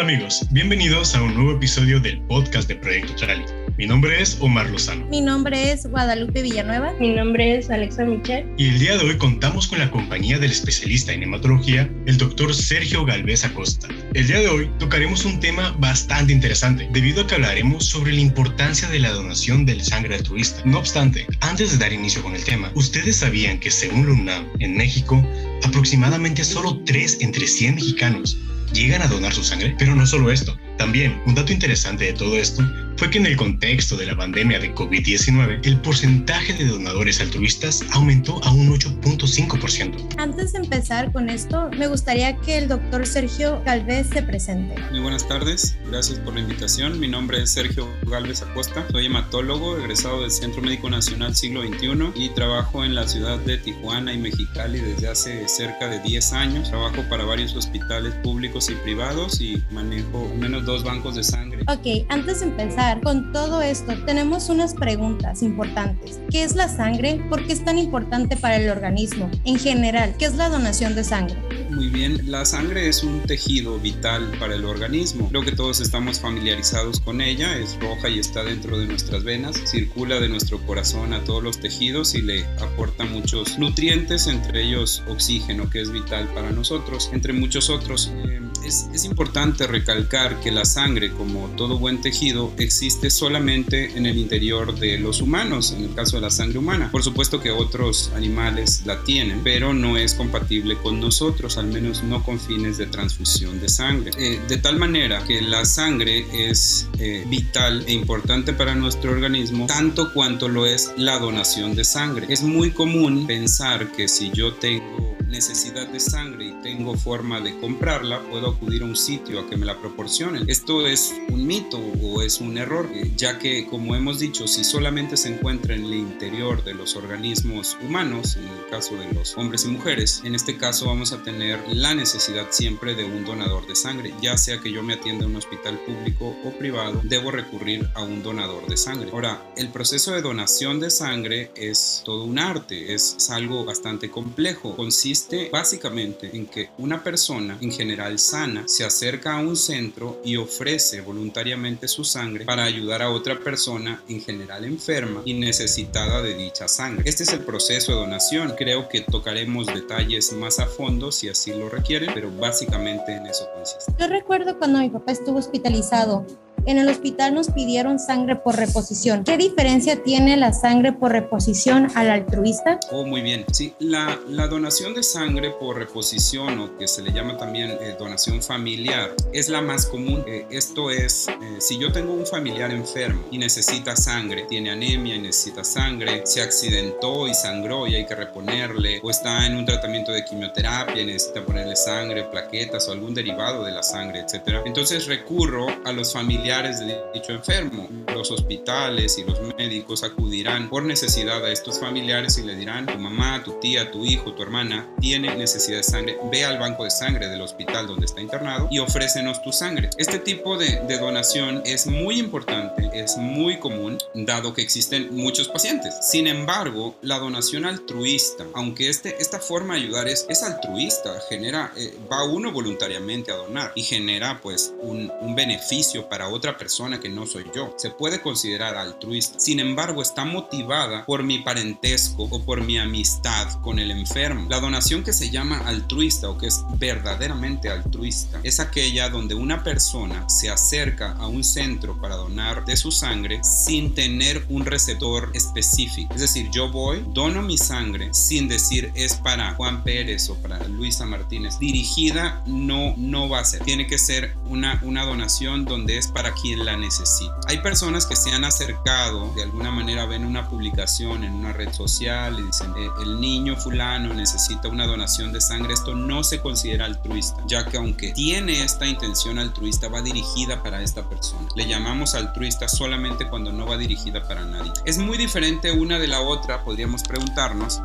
Hola amigos, bienvenidos a un nuevo episodio del podcast de Proyecto Trali. Mi nombre es Omar Lozano. Mi nombre es Guadalupe Villanueva. Mi nombre es Alexa Michel. Y el día de hoy contamos con la compañía del especialista en hematología, el doctor Sergio Galvez Acosta. El día de hoy tocaremos un tema bastante interesante, debido a que hablaremos sobre la importancia de la donación del sangre altruista. No obstante, antes de dar inicio con el tema, ¿ustedes sabían que según la UNAM, en México, aproximadamente solo 3 entre 100 mexicanos llegan a donar su sangre? Pero no solo esto, también un dato interesante de todo esto fue que en el contexto de la pandemia de COVID-19, el porcentaje de donadores altruistas aumentó a un 8.5%. Antes de empezar con esto, me gustaría que el doctor Sergio Galvez se presente. Muy buenas tardes, gracias por la invitación. Mi nombre es Sergio Galvez Acosta, soy hematólogo, egresado del Centro Médico Nacional Siglo XXI y trabajo en la ciudad de Tijuana y Mexicali desde hace cerca de 10 años. Trabajo para varios hospitales públicos y privados y manejo menos dos bancos de sangre. Ok, antes de empezar, con todo esto, tenemos unas preguntas importantes. ¿Qué es la sangre? ¿Por qué es tan importante para el organismo? En general, ¿qué es la donación de sangre? Muy bien, la sangre es un tejido vital para el organismo. Creo que todos estamos familiarizados con ella, es roja y está dentro de nuestras venas, circula de nuestro corazón a todos los tejidos y le aporta muchos nutrientes, entre ellos oxígeno, que es vital para nosotros, entre muchos otros. Eh, es, es, importante recalcar que la sangre, como todo buen tejido, existe solamente en el interior de los humanos, en el caso de la sangre humana. Por supuesto que otros animales la tienen, pero no es compatible con nosotros, al menos no con fines de transfusión de sangre. Eh, de tal manera que la sangre es eh, vital e importante para nuestro organismo, tanto cuanto lo es la donación de sangre. Es muy común pensar que si yo tengo necesidad de sangre tengo forma de comprarla, puedo acudir a un sitio a que me la proporcionen. Esto es un mito o es un error, eh, ya que como hemos dicho, si solamente se encuentra en el interior de los organismos humanos, en el caso de los hombres y mujeres, en este caso vamos a tener la necesidad siempre de un donador de sangre, ya sea que yo me atienda en un hospital público o privado, debo recurrir a un donador de sangre. Ahora, el proceso de donación de sangre es todo un arte, es, es algo bastante complejo, consiste básicamente en que una persona en general sana se acerca a un centro y ofrece voluntariamente su sangre para ayudar a otra persona en general enferma y necesitada de dicha sangre. Este es el proceso de donación. Creo que tocaremos detalles más a fondo si así lo requiere, pero básicamente en eso consiste. Yo recuerdo cuando mi papá estuvo hospitalizado en el hospital nos pidieron sangre por reposición. ¿Qué diferencia tiene la sangre por reposición al altruista? Oh, muy bien. Sí, la, la donación de sangre por reposición o que se le llama también eh, donación familiar es la más común. Eh, esto es, eh, si yo tengo un familiar enfermo y necesita sangre, tiene anemia y necesita sangre, se accidentó y sangró y hay que reponerle, o está en un tratamiento de quimioterapia y necesita ponerle sangre, plaquetas o algún derivado de la sangre, etc. Entonces recurro a los familiares de dicho enfermo. Los hospitales y los médicos acudirán por necesidad a estos familiares y le dirán, tu mamá, tu tía, tu hijo, tu hermana tiene necesidad de sangre, ve al banco de sangre del hospital donde está internado y ofrécenos tu sangre. Este tipo de, de donación es muy importante, es muy común, dado que existen muchos pacientes. Sin embargo, la donación altruista, aunque este, esta forma de ayudar es, es altruista, genera, eh, va uno voluntariamente a donar y genera pues un, un beneficio para otros otra persona que no soy yo. Se puede considerar altruista. Sin embargo, está motivada por mi parentesco o por mi amistad con el enfermo. La donación que se llama altruista o que es verdaderamente altruista es aquella donde una persona se acerca a un centro para donar de su sangre sin tener un receptor específico. Es decir, yo voy, dono mi sangre sin decir es para Juan Pérez o para Luisa Martínez. Dirigida no, no va a ser. Tiene que ser una, una donación donde es para quien la necesita. Hay personas que se han acercado, de alguna manera ven una publicación en una red social y dicen, eh, el niño fulano necesita una donación de sangre, esto no se considera altruista, ya que aunque tiene esta intención altruista, va dirigida para esta persona. Le llamamos altruista solamente cuando no va dirigida para nadie. Es muy diferente una de la otra, podríamos preguntarnos,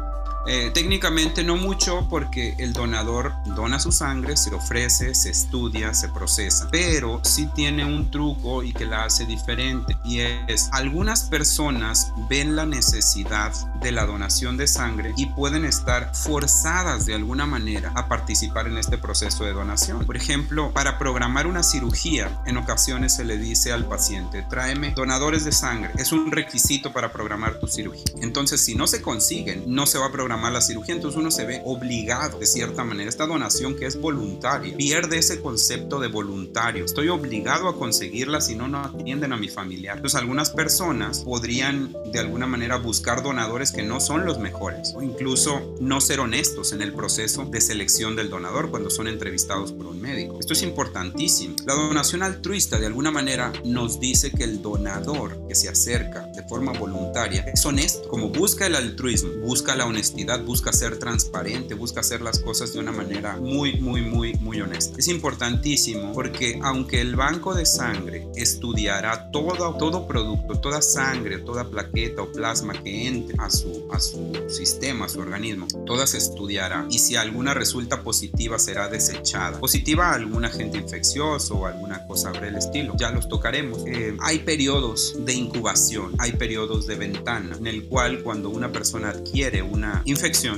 Eh, técnicamente no mucho porque el donador dona su sangre, se ofrece, se estudia, se procesa, pero sí tiene un truco y que la hace diferente y es algunas personas ven la necesidad de la donación de sangre y pueden estar forzadas de alguna manera a participar en este proceso de donación. Por ejemplo, para programar una cirugía, en ocasiones se le dice al paciente, tráeme donadores de sangre. Es un requisito para programar tu cirugía. Entonces, si no se consiguen, no se va a programar la cirugía. Entonces uno se ve obligado, de cierta manera. Esta donación que es voluntaria, pierde ese concepto de voluntario. Estoy obligado a conseguirla si no, no atienden a mi familiar. Entonces, algunas personas podrían de alguna manera buscar donadores que no son los mejores o incluso no ser honestos en el proceso de selección del donador cuando son entrevistados por un médico. Esto es importantísimo. La donación altruista de alguna manera nos dice que el donador que se acerca de forma voluntaria es honesto, como busca el altruismo, busca la honestidad, busca ser transparente, busca hacer las cosas de una manera muy, muy, muy, muy honesta. Es importantísimo porque aunque el banco de sangre estudiará todo, todo producto, toda sangre, toda plaqueta o plasma que entre a su, a su sistema, a su organismo, toda se estudiará y si alguna resulta positiva será desechada. Positiva a algún agente infeccioso o alguna cosa sobre el estilo, ya los tocaremos. Eh, hay periodos de incubación, hay periodos de ventana en el cual cuando una persona adquiere una infección,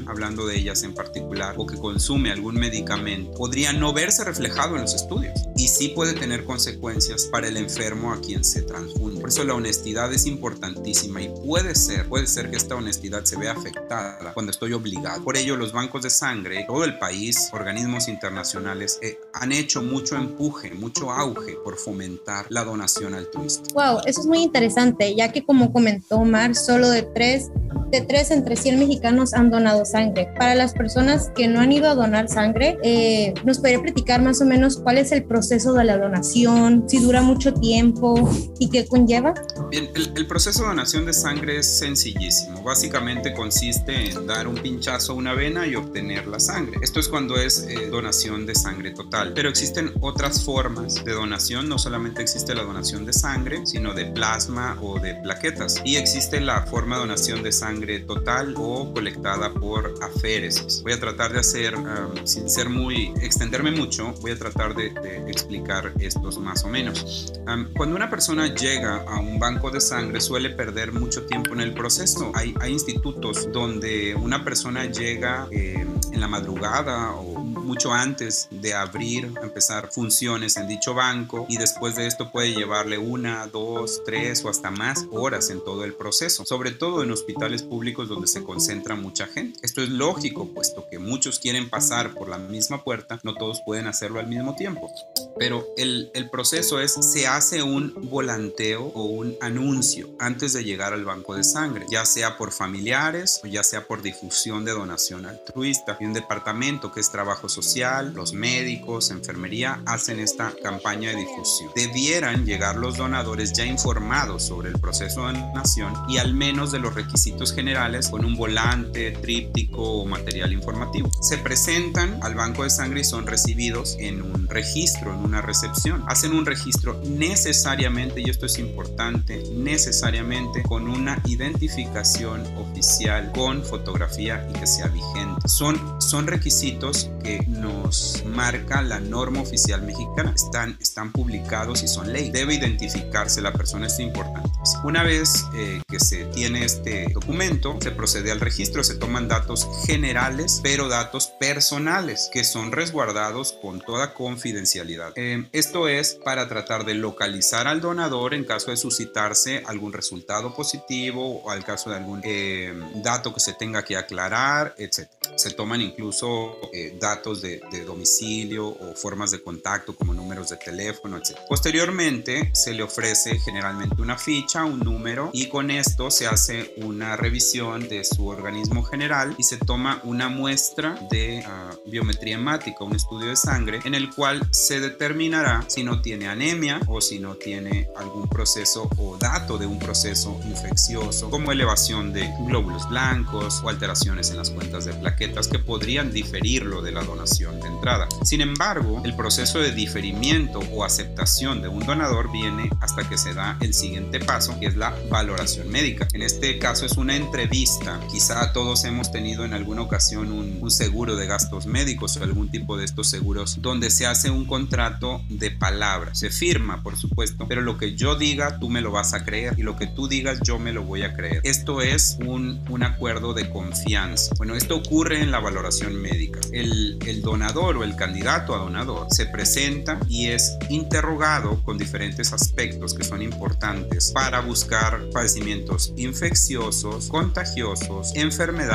hablando de ellas en particular, o que consume algún medicamento, podría no verse reflejado en los estudios y sí puede tener consecuencias para el enfermo a quien se transfunde. Por eso la honestidad es importantísima y puede ser, puede ser que esta honestidad se vea afectada cuando estoy obligado. Por ello los bancos de sangre, todo el país, organismos internacionales eh, han hecho mucho empuje, mucho auge por fomentar la donación altruista. Wow, eso es muy interesante, ya que como comentó Omar, solo de tres de 3 entre 100 mexicanos han donado sangre. Para las personas que no han ido a donar sangre, eh, ¿nos podría platicar más o menos cuál es el proceso de la donación, si dura mucho tiempo y qué conlleva? Bien, el, proceso de donación de sangre es sencillísimo. Básicamente consiste en dar un pinchazo a una vena y obtener la sangre. Esto es cuando es eh, donación de sangre total. Pero existen otras formas de donación. No solamente existe la donación de sangre, sino de plasma o de plaquetas. Y existe la forma de donación de sangre total o colectada por aféresis. Voy a tratar de hacer, um, sin ser muy, extenderme mucho, voy a tratar de, explicar estos más o menos. Um, cuando una persona llega a un banco de sangre suele perder mucho tiempo en el proceso. Hay, hay institutos donde una persona llega eh, en la madrugada o mucho antes de abrir, empezar funciones en dicho banco y después de esto puede llevarle una, dos, tres o hasta más horas en todo el proceso, sobre todo en hospitales públicos donde se concentra mucha gente. Esto es lógico, puesto que muchos quieren pasar por la misma puerta, no todos pueden hacerlo al mismo tiempo. Pero el, el proceso es, se hace un volanteo o un anuncio antes de llegar al banco de sangre, ya sea por familiares o ya sea por difusión de donación altruista. Y un departamento que es trabajo social, los médicos, enfermería, hacen esta campaña de difusión. Debieran llegar los donadores ya informados sobre el proceso de donación y al menos de los requisitos generales con un volante, tríptico o material informativo. Se presentan al banco de sangre y son recibidos en un registro, en una recepción. Hacen un registro necesariamente, y esto es importante, necesariamente con una identificación oficial con fotografía y que sea vigente. Son, son requisitos que nos marca la norma oficial mexicana. Están, están publicados y son ley. Debe identificarse la persona, es importante. Una vez eh, que se tiene este documento, se procede al registro, se toman datos generales, pero datos personales que son resguardados con toda confidencialidad. Eh, esto es para tratar de localizar al donador en caso de suscitarse algún resultado positivo o al caso de algún eh, dato que se tenga que aclarar, etc. Se toman incluso datos de, de, domicilio o formas de contacto como números de teléfono, etc. Posteriormente se le ofrece generalmente una ficha un número y con esto se hace una revisión de su organismo general y se toma una muestra de ah, biometría hemática, un estudio de sangre en el cual se determinará si no tiene anemia o si no tiene algún proceso o dato de un proceso infeccioso como elevación de glóbulos blancos o alteraciones en las cuentas de plaquetas que podrían diferirlo de la donación de entrada. Sin embargo, el proceso de diferimiento o aceptación de un donador viene hasta que se da el siguiente paso, que es la valoración médica. En este caso es una entrevista. Quizá todos hemos tenido en alguna ocasión un, un seguro de gastos médicos o algún tipo de estos seguros donde se hace un contrato de palabra. Se firma, por supuesto, pero lo que yo diga tú me lo vas a creer y lo que tú digas yo me lo voy a creer. Esto es un, un acuerdo de confianza. Bueno, esto ocurre en la valoración médica. El, el donador o el candidato a donador se presenta y es interrogado con diferentes aspectos que son importantes para buscar padecimientos infecciosos, contagiosos, enfermedades,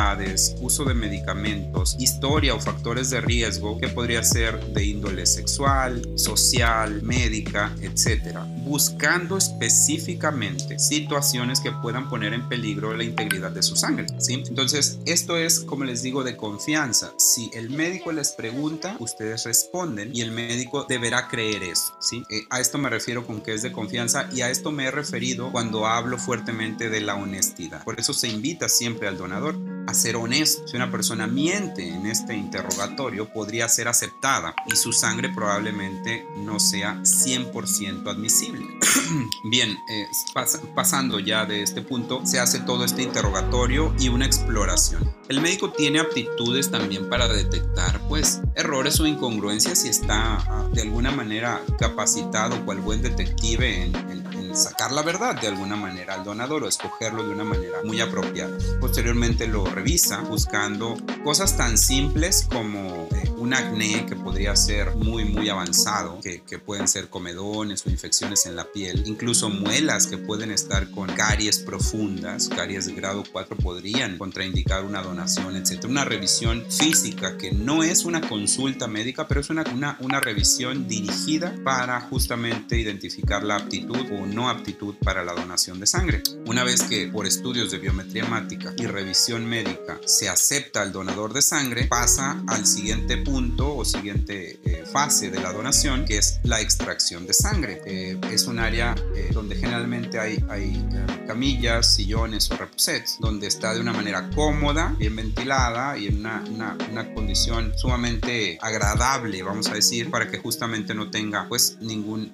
uso de medicamentos, historia o factores de riesgo que podría ser de índole sexual, social, médica, etcétera, buscando específicamente situaciones que puedan poner en peligro la integridad de su sangre. ¿sí? Entonces, esto es, como les digo, de confianza. Si el médico les pregunta, ustedes responden y el médico deberá creer eso. ¿sí? Eh, a esto me refiero con que es de confianza y a esto me he referido cuando hablo fuertemente de la honestidad. Por eso se invita siempre al donador a ser honesto. Si una persona miente en este interrogatorio, podría ser aceptada y su sangre probablemente no sea 100% admisible. Bien, eh, pas pasando ya de este punto, se hace todo este interrogatorio y una exploración. El médico tiene aptitudes también para detectar pues errores o incongruencias si está ah, de alguna manera capacitado cual buen detective en sacar la verdad de alguna manera al donador o escogerlo de una manera muy apropiada. Posteriormente lo revisa buscando cosas tan simples como eh, un acné que podría ser muy muy avanzado, que, que, pueden ser comedones o infecciones en la piel, incluso muelas que pueden estar con caries profundas, caries de grado 4 podrían contraindicar una donación, etc. Una revisión física que no es una consulta médica, pero es una, una, una revisión dirigida para justamente identificar la aptitud o no aptitud para la donación de sangre. Una vez que por estudios de biometría hemática y revisión médica se acepta al donador de sangre, pasa al siguiente punto o siguiente eh, fase de la donación, que es la extracción de sangre. Eh, es un área eh, donde generalmente hay, hay camillas, sillones o reposets, donde está de una manera cómoda, bien ventilada y en una, una, una condición sumamente agradable, vamos a decir, para que justamente no tenga pues ningún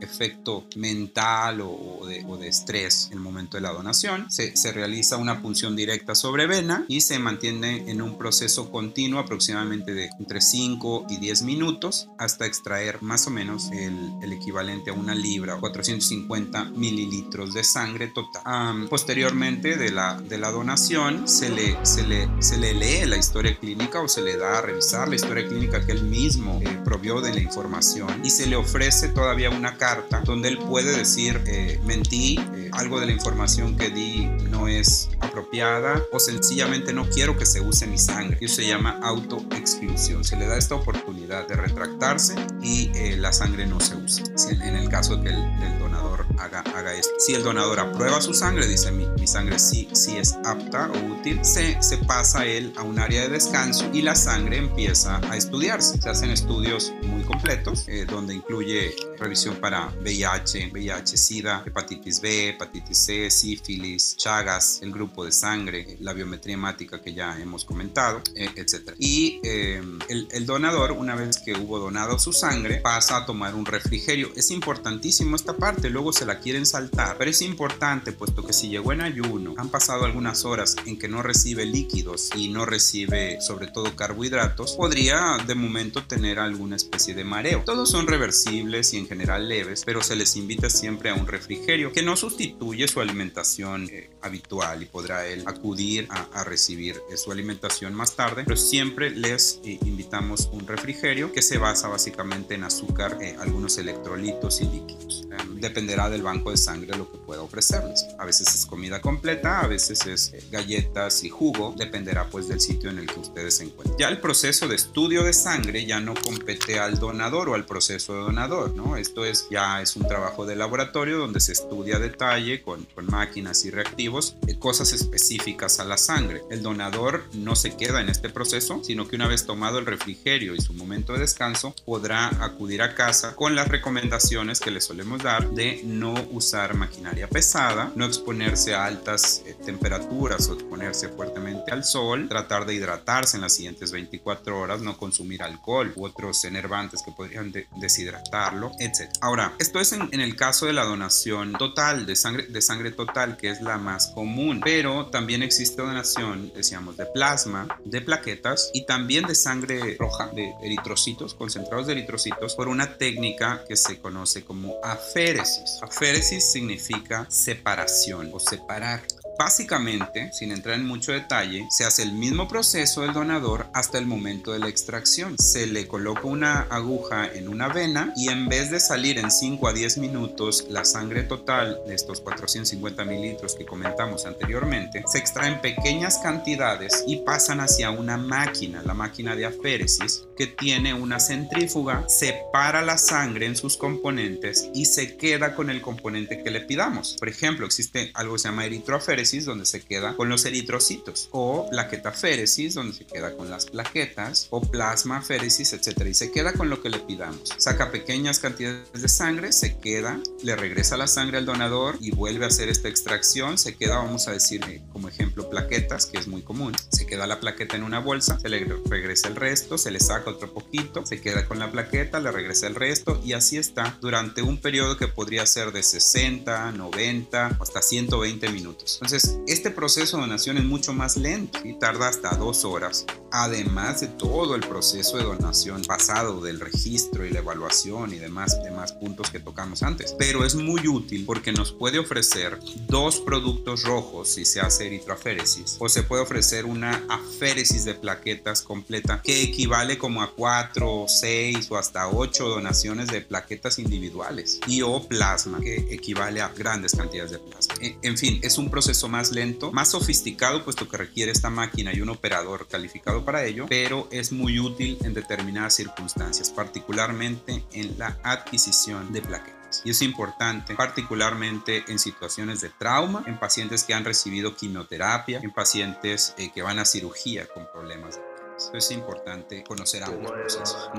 efecto mental o, o, de, o, de, estrés en el momento de la donación. Se, se, realiza una punción directa sobre vena y se mantiene en un proceso continuo aproximadamente de entre 5 y 10 minutos hasta extraer más o menos el, el equivalente a una libra o 450 mililitros de sangre total. Um, posteriormente de la, de la donación se le, se, le, se le lee la historia clínica o se le da a revisar la historia clínica que él mismo eh, provió de la información y se le ofrece todavía una carta donde él puede decir eh, mentí, eh, algo de la información que di no es apropiada o sencillamente no quiero que se use mi sangre. Eso se llama autoexclusión. Se le da esta oportunidad de retractarse y eh, la sangre no se usa. En, el caso que el, donador haga, haga, esto. Si el donador aprueba su sangre, dice mi, mi sangre sí, sí es apta o útil, se, se pasa él a un área de descanso y la sangre empieza a estudiarse. Se hacen estudios muy completos eh, donde incluye revisión para VIH, VIH, SIDA, hepatitis B, hepatitis C, sífilis, chagas, el grupo de sangre, la biometría hemática que ya hemos comentado, eh, etc. Y eh, el, donador, una vez que hubo donado su sangre, pasa a tomar un refrigerio. Es importantísimo esta parte, luego se la quieren saltar, pero es importante puesto que si llegó en ayuno, han pasado algunas horas en que no recibe líquidos y no recibe sobre todo carbohidratos, podría de momento tener alguna especie de mareo. Todos son reversibles y en general leves, pero se les invita siempre a un refrigerio que no sustituye su alimentación eh, habitual y podrá él acudir a, a recibir eh, su alimentación más tarde, pero siempre les eh, invitamos un refrigerio que se basa básicamente en azúcar, eh, algunos electrolitos y líquidos. dependerá del banco de sangre lo que pueda ofrecerles. A veces es comida completa, a veces es galletas y jugo, dependerá pues del sitio en el que ustedes se encuentren. Ya el proceso de estudio de sangre ya no compete al donador o al proceso de donador, ¿no? Esto es ya es un trabajo de laboratorio donde se estudia a detalle con, con máquinas y reactivos eh, cosas específicas a la sangre. El donador no se queda en este proceso, sino que una vez tomado el refrigerio y su momento de descanso, podrá acudir a casa con las recomendaciones que le solemos dar de no usar maquinaria pesada, no exponerse a altas eh, temperaturas o exponerse fuertemente al sol, tratar de hidratarse en las siguientes 24 horas, no consumir alcohol u otros enervantes que podrían deshidratarlo, etc. Ahora, esto es en, el caso de la donación total, de sangre, de sangre total, que es la más común, pero también existe donación, decíamos, de plasma, de plaquetas y también de sangre roja, de eritrocitos, concentrados de eritrocitos, por una técnica que se conoce como aféresis. Aféresis significa separación o separar. Básicamente, sin entrar en mucho detalle, se hace el mismo proceso del donador hasta el momento de la extracción. Se le coloca una aguja en una vena y en vez de salir en 5 a 10 minutos la sangre total de estos 450 mililitros que comentamos anteriormente, se extraen pequeñas cantidades y pasan hacia una máquina, la máquina de aféresis, que tiene una centrífuga, separa la sangre en sus componentes y se queda con el componente que le pidamos. Por ejemplo, existe algo que se llama eritroaféresis donde se queda con los eritrocitos, o plaquetaféresis, donde se queda con las plaquetas, o plasmaféresis, etcétera, y se queda con lo que le pidamos. Saca pequeñas cantidades de sangre, se queda, le regresa la sangre al donador y vuelve a hacer esta extracción, se queda, vamos a decir, eh, como ejemplo, plaquetas, que es muy común. Se queda la plaqueta en una bolsa, se le regresa el resto, se le saca otro poquito, se queda con la plaqueta, le regresa el resto y así está durante un periodo que podría ser de 60, 90 hasta 120 minutos. Entonces, este proceso de donación es mucho más lento y tarda hasta dos horas, además de todo el proceso de donación pasado del registro y la evaluación y demás, demás puntos que tocamos antes. Pero es muy útil porque nos puede ofrecer dos productos rojos si se hace eritroaféresis o se puede ofrecer una aféresis de plaquetas completa que equivale como a cuatro, seis o hasta ocho donaciones de plaquetas individuales y o plasma que equivale a grandes cantidades de plasma. En fin, es un proceso más lento, más sofisticado, puesto que requiere esta máquina y un operador calificado para ello, pero es muy útil en determinadas circunstancias, particularmente en la adquisición de plaquetas. Y es importante, particularmente en situaciones de trauma, en pacientes que han recibido quimioterapia, en pacientes eh, que van a cirugía con problemas de es importante conocer ambos procesos.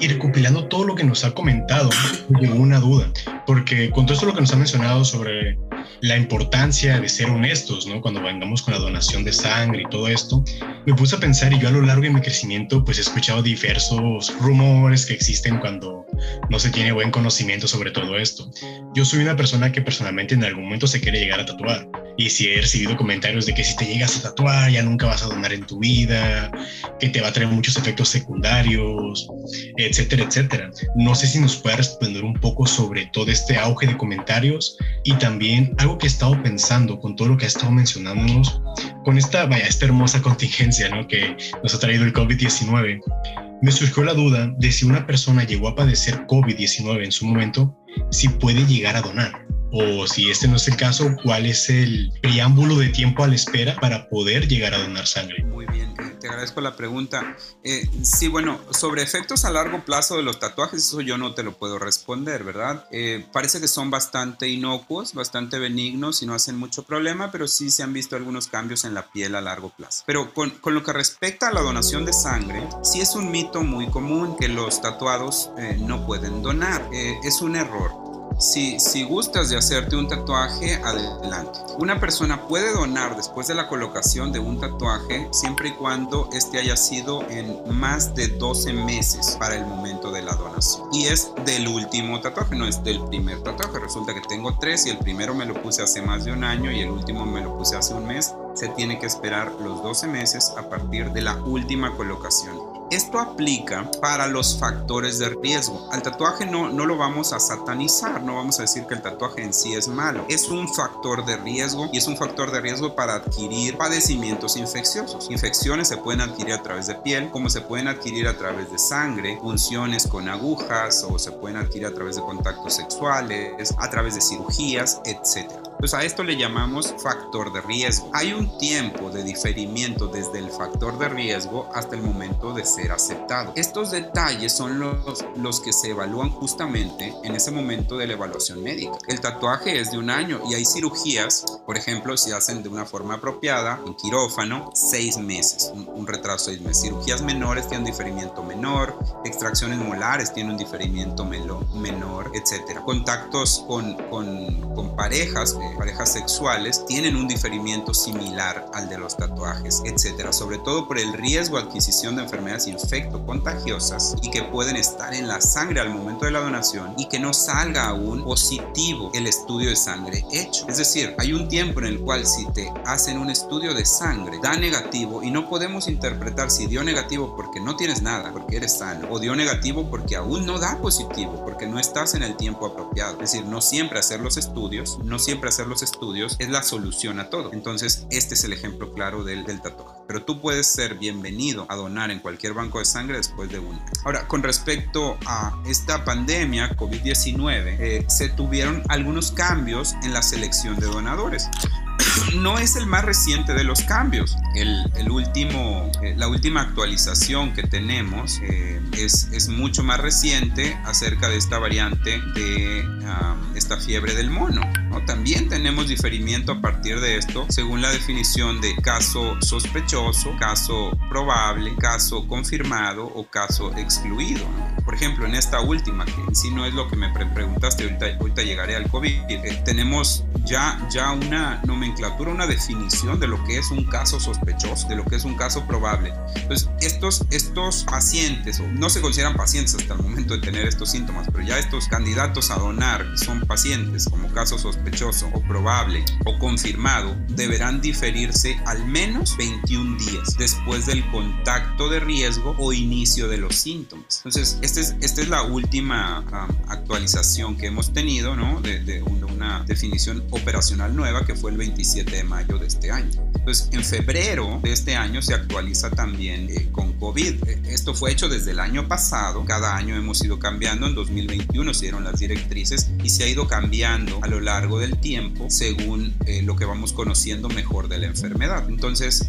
Y recopilando todo lo que nos ha comentado, tengo una duda, porque con todo esto lo que nos ha mencionado sobre la importancia de ser honestos, ¿no? Cuando vengamos con la donación de sangre y todo esto, me puse a pensar y yo a lo largo de mi crecimiento pues he escuchado diversos rumores que existen cuando no se tiene buen conocimiento sobre todo esto. Yo soy una persona que personalmente en algún momento se quiere llegar a tatuar y si he recibido comentarios de que si te llegas a tatuar ya nunca vas a donar en tu vida, que te va a traer muchos efectos secundarios, etcétera, etcétera. No sé si nos puede responder un poco sobre todo este auge de comentarios y también algo que he estado pensando con todo lo que ha estado mencionándonos, con esta, vaya, esta hermosa contingencia ¿no? que nos ha traído el COVID-19. Me surgió la duda de si una persona llegó a padecer COVID-19 en su momento, si puede llegar a donar o si este no es el caso, cuál es el preámbulo de tiempo a la espera para poder llegar a donar sangre. Muy bien, te agradezco la pregunta. Eh, sí, bueno, sobre efectos a largo plazo de los tatuajes, eso yo no te lo puedo responder, ¿verdad? Eh, parece que son bastante inocuos, bastante benignos y no hacen mucho problema, pero sí se han visto algunos cambios en la piel a largo plazo. Pero con, con lo que respecta a la donación de sangre, sí es un mito muy común que los tatuados no pueden donar. es un error si, gustas de hacerte un tatuaje, adelante. Una persona puede donar después de la colocación de un tatuaje siempre y cuando este haya sido en más de 12 meses para el momento de la donación. Y es del último tatuaje, no es del primer tatuaje. Resulta que tengo tres y el primero me lo puse hace más de un año y el último me lo puse hace un mes. Se tiene que esperar los 12 meses a partir de la última colocación. Esto aplica para los factores de riesgo. Al tatuaje no, no lo vamos a satanizar, no vamos a decir que el tatuaje en sí es malo. Es un factor de riesgo y es un factor de riesgo para adquirir padecimientos infecciosos. Infecciones se pueden adquirir a través de piel, como se pueden adquirir a través de sangre, funciones con agujas o se pueden adquirir a través de contactos sexuales, a través de cirugías, etc. Pues a esto le llamamos factor de riesgo. Hay un tiempo de diferimiento desde el factor de riesgo hasta el momento de ser aceptado. Estos detalles son los, los que se evalúan justamente en ese momento de la evaluación médica. El tatuaje es de un año y hay cirugías, por ejemplo, si hacen de una forma apropiada, en quirófano, seis meses, un, retraso de seis meses. Cirugías menores tienen un diferimiento menor, extracciones molares tienen un diferimiento menor, etc. Contactos con, con, con parejas, eh, parejas sexuales, tienen un diferimiento similar al de los tatuajes, etc. Sobre todo por el riesgo de adquisición de enfermedades infecto-contagiosas y que pueden estar en la sangre al momento de la donación y que no salga aún positivo el estudio de sangre hecho. Es decir, hay un tiempo en el cual si te hacen un estudio de sangre da negativo y no podemos interpretar si dio negativo porque no tienes nada, porque eres sano, o dio negativo porque aún no da positivo, porque no estás en el tiempo apropiado. Es decir, no siempre hacer los estudios, no siempre hacer los estudios es la solución a todo. Entonces, este es el ejemplo claro del, del tatuaje. Pero tú puedes ser bienvenido a donar en cualquier banco de sangre después de un Ahora, con respecto a esta pandemia COVID-19, eh, se tuvieron algunos cambios en la selección de donadores no es el más reciente de los cambios. El, último, eh, la última actualización que tenemos eh, es, es, mucho más reciente acerca de esta variante de esta fiebre del mono. También tenemos diferimiento a partir de esto según la definición de caso sospechoso, caso probable, caso confirmado o caso excluido. Por ejemplo, en esta última, que en sí no es lo que me preguntaste, ahorita, ahorita llegaré al COVID, eh, tenemos ya, ya una nomenclatura, una definición de lo que es un caso sospechoso, de lo que es un caso probable. Entonces, estos, estos pacientes, no se consideran pacientes hasta el momento de tener estos síntomas, pero ya estos candidatos a donar son pacientes como caso sospechoso o probable o confirmado, deberán diferirse al menos 21 días después del contacto de riesgo o inicio de los síntomas. Entonces, este es, esta es la última um, actualización que hemos tenido, ¿no? De, de una definición operacional nueva que fue el 27 de mayo de este año. Entonces, en febrero de este año se actualiza también eh, con COVID. Eh, esto fue hecho desde el año pasado. Cada año hemos ido cambiando. En 2021 se dieron las directrices y se ha ido cambiando a lo largo del tiempo según eh, lo que vamos conociendo mejor de la enfermedad. Entonces,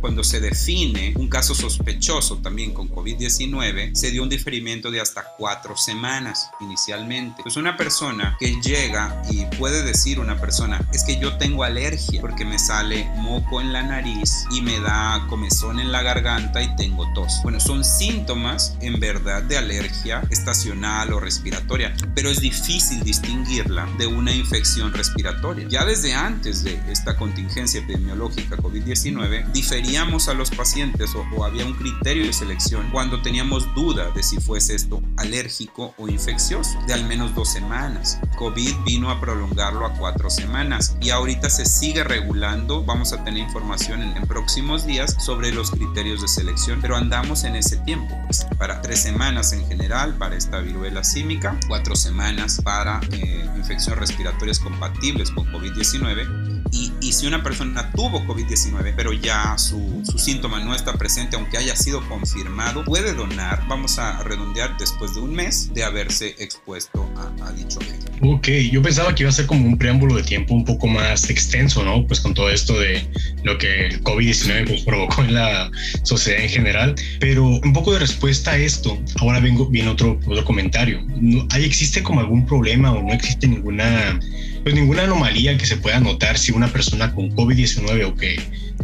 cuando se define un caso sospechoso también con COVID-19, se dio un diferimiento de hasta cuatro semanas inicialmente. Pues una persona que llega y puede decir una persona, es que yo tengo alergia porque me sale moco en la nariz y me da comezón en la garganta y tengo tos. Bueno, son síntomas en verdad de alergia estacional o respiratoria, pero es difícil distinguirla de una infección respiratoria. Ya desde antes de esta contingencia epidemiológica COVID-19, diferíamos a los pacientes o, o había un criterio de selección cuando teníamos duda de si fuese esto alérgico o infeccioso, de al menos dos semanas. COVID vino a prolongarlo a cuatro semanas y ahorita se sigue regulando. Vamos a tener información en, próximos días sobre los criterios de selección, pero andamos en ese tiempo. Pues, para tres semanas en general para esta viruela símica, cuatro semanas para eh, infecciones respiratorias compatibles con COVID-19 y, si una persona tuvo COVID-19, pero ya su, su, síntoma no está presente, aunque haya sido confirmado, puede donar, vamos a redondear, después de un mes de haberse expuesto a, a dicho virus. Ok, yo pensaba que iba a ser como un preámbulo de tiempo un poco más extenso, ¿no? Pues con todo esto de lo que el COVID-19 pues, provocó en la sociedad en general, pero un poco de respuesta a esto, ahora vengo, viene otro, otro comentario. ¿No, ¿Hay, ¿Existe como algún problema o no existe ninguna pues ninguna anomalía que se pueda notar si una persona con COVID-19 o que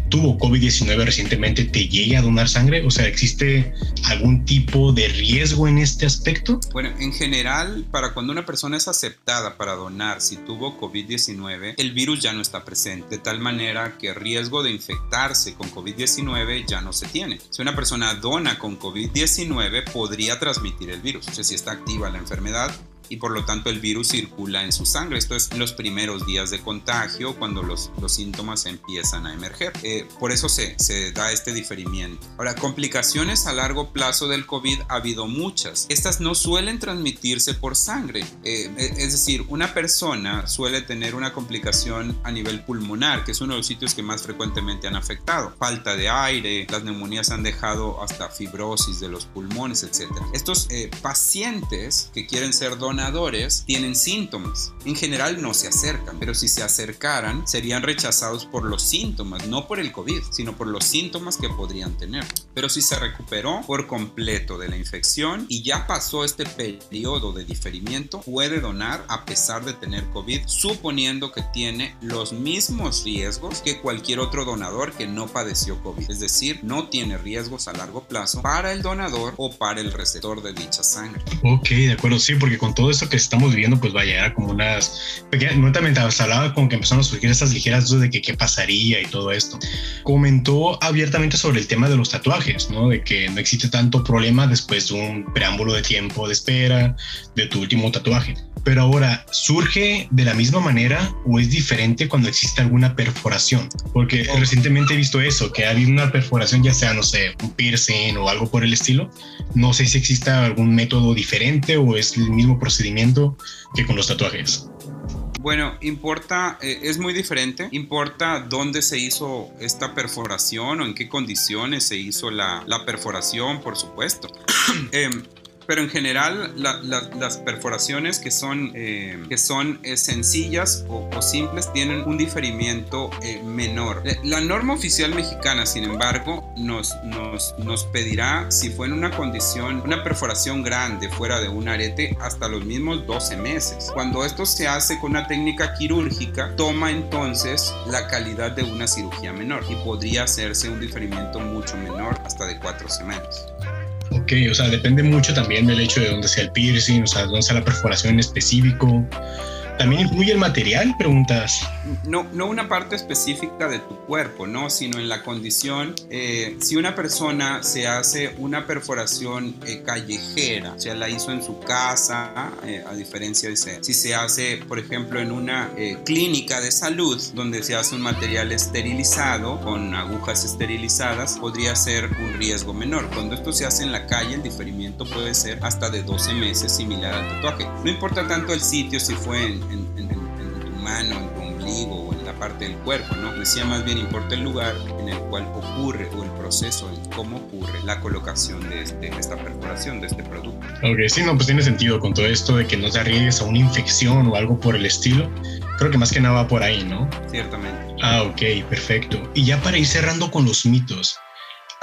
tuvo COVID-19 recientemente te llegue a donar sangre? O sea, ¿existe algún tipo de riesgo en este aspecto? Bueno, en general, para cuando una persona es aceptada para donar si tuvo COVID-19, el virus ya no está presente, de tal manera que el riesgo de infectarse con COVID-19 ya no se tiene. Si una persona dona con COVID-19, podría transmitir el virus. O sea, si está activa la enfermedad, y por lo tanto el virus circula en su sangre. Esto es en los primeros días de contagio cuando los, los síntomas empiezan a emerger. Eh, por eso se, se da este diferimiento. Ahora, complicaciones a largo plazo del COVID ha habido muchas. Estas no suelen transmitirse por sangre. Eh, eh, es decir, una persona suele tener una complicación a nivel pulmonar, que es uno de los sitios que más frecuentemente han afectado. Falta de aire, las neumonías han dejado hasta fibrosis de los pulmones, etc. Estos pacientes que quieren ser donados donadores tienen síntomas. En general no se acercan, pero si se acercaran serían rechazados por los síntomas, no por el COVID, sino por los síntomas que podrían tener. Pero si se recuperó por completo de la infección y ya pasó este periodo de diferimiento, puede donar a pesar de tener COVID, suponiendo que tiene los mismos riesgos que cualquier otro donador que no padeció COVID. Es decir, no tiene riesgos a largo plazo para el donador o para el receptor de dicha sangre. Ok, de acuerdo, sí, porque con todo esto que estamos viviendo, pues vaya, era como unas pequeñas, se hablaba como que empezaron a surgir estas ligeras dudas de que qué pasaría y todo esto. Comentó abiertamente sobre el tema de los tatuajes, ¿no? De que no existe tanto problema después de un preámbulo de tiempo de espera de tu último tatuaje. Pero ahora, ¿surge de la misma manera o es diferente cuando existe alguna perforación? Porque recientemente he visto eso, que ha habido una perforación, ya sea, no sé, un piercing o algo por el estilo. No sé si exista algún método diferente o es el mismo procedimiento que con los tatuajes. Bueno, importa, eh, es muy diferente. Importa dónde se hizo esta perforación o en qué condiciones se hizo la, la perforación, por supuesto. eh, pero en general las perforaciones que son, eh, que son eh, sencillas o, simples tienen un diferimiento eh, menor. La norma oficial mexicana, sin embargo, nos, nos, nos pedirá, si fue en una condición, una perforación grande fuera de un arete, hasta los mismos 12 meses. Cuando esto se hace con una técnica quirúrgica, toma entonces la calidad de una cirugía menor y podría hacerse un diferimiento mucho menor, hasta de 4 semanas. Ok, o sea, depende mucho también del hecho de dónde sea el piercing, o sea, dónde sea la perforación en específico. ¿También influye el material? Preguntas. No, no una parte específica de tu cuerpo, ¿no? Sino en la condición. Eh, si una persona se hace una perforación eh, callejera, o sea, la hizo en su casa, eh, a diferencia de si se hace, por ejemplo, en una clínica de salud, donde se hace un material esterilizado, con agujas esterilizadas, podría ser un riesgo menor. Cuando esto se hace en la calle, el diferimiento puede ser hasta de 12 meses, similar al tatuaje. No importa tanto el sitio, si fue en en, tu mano, en tu ombligo o en la parte del cuerpo, ¿no? Decía más bien importa el lugar en el cual ocurre o el proceso en cómo ocurre la colocación de, este, esta perforación, de este producto. Ok, sí, no, pues tiene sentido con todo esto de que no te arriesgues a una infección o algo por el estilo. Creo que más que nada va por ahí, ¿no? Ciertamente. Ah, ok, perfecto. Y ya para ir cerrando con los mitos,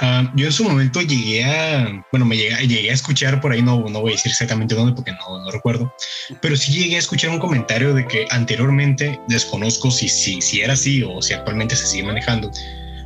Ah, yo en su momento llegué a, bueno, me llegué, llegué, a escuchar por ahí, no, no voy a decir exactamente dónde porque no, no recuerdo, pero sí llegué a escuchar un comentario de que anteriormente, desconozco si, si, si era así o si actualmente se sigue manejando,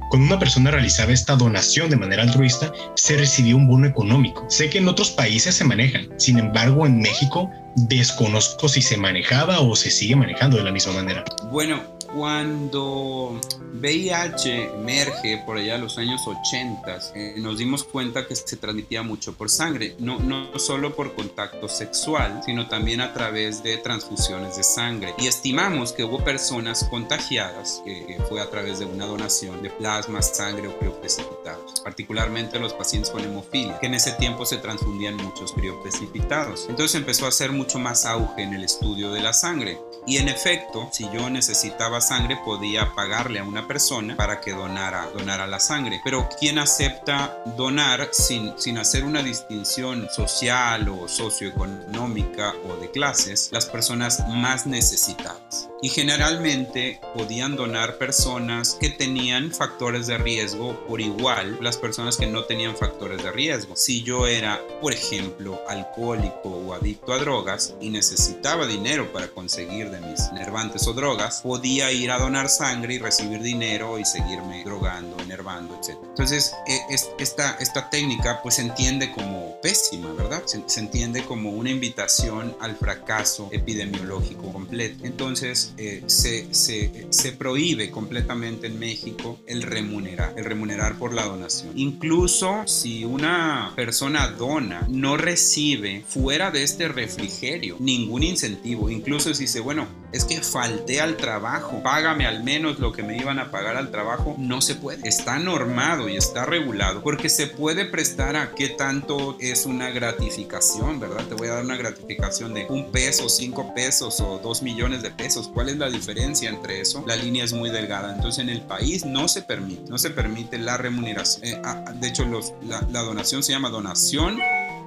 cuando una persona realizaba esta donación de manera altruista, se recibía un bono económico. Sé que en otros países se manejan, sin embargo en México desconozco si se manejaba o se sigue manejando de la misma manera. Bueno, cuando VIH emerge por allá en los años 80, eh, nos dimos cuenta que se transmitía mucho por sangre, no, no solo por contacto sexual, sino también a través de transfusiones de sangre. Y estimamos que hubo personas contagiadas, que fue a través de una donación de plasma, sangre o crioprecipitados, particularmente los pacientes con hemofilia, que en ese tiempo se transfundían muchos crioprecipitados. Entonces empezó a hacer mucho más auge en el estudio de la sangre. Y en efecto, si yo necesitaba sangre, podía pagarle a una persona para que donara, donara la sangre. Pero ¿quién acepta donar sin, sin hacer una distinción social o socioeconómica o de clases? Las personas más necesitadas. Y generalmente podían donar personas que tenían factores de riesgo por igual las personas que no tenían factores de riesgo. Si yo era, por ejemplo, alcohólico o adicto a drogas y necesitaba dinero para conseguir de mis nervantes o drogas, podía ir a donar sangre y recibir dinero y seguirme drogando, enervando, etc. Entonces, e, esta, esta técnica pues se entiende como pésima, ¿verdad? Se, entiende como una invitación al fracaso epidemiológico completo. Entonces, eh, se, se, se prohíbe completamente en México el remunerar, el remunerar por la donación. Incluso si una persona dona, no recibe fuera de este refrigerio ningún incentivo. Incluso si dice, bueno, es que falté al trabajo, págame al menos lo que me iban a pagar al trabajo, no se puede. Está normado y está regulado porque se puede prestar a qué tanto es una gratificación, ¿verdad? Te voy a dar una gratificación de un peso, cinco pesos o dos millones de pesos. ¿Cuál es la diferencia entre eso? La línea es muy delgada. Entonces en el país no se permite, no se permite la remuneración. Eh, ah, de hecho, la donación se llama donación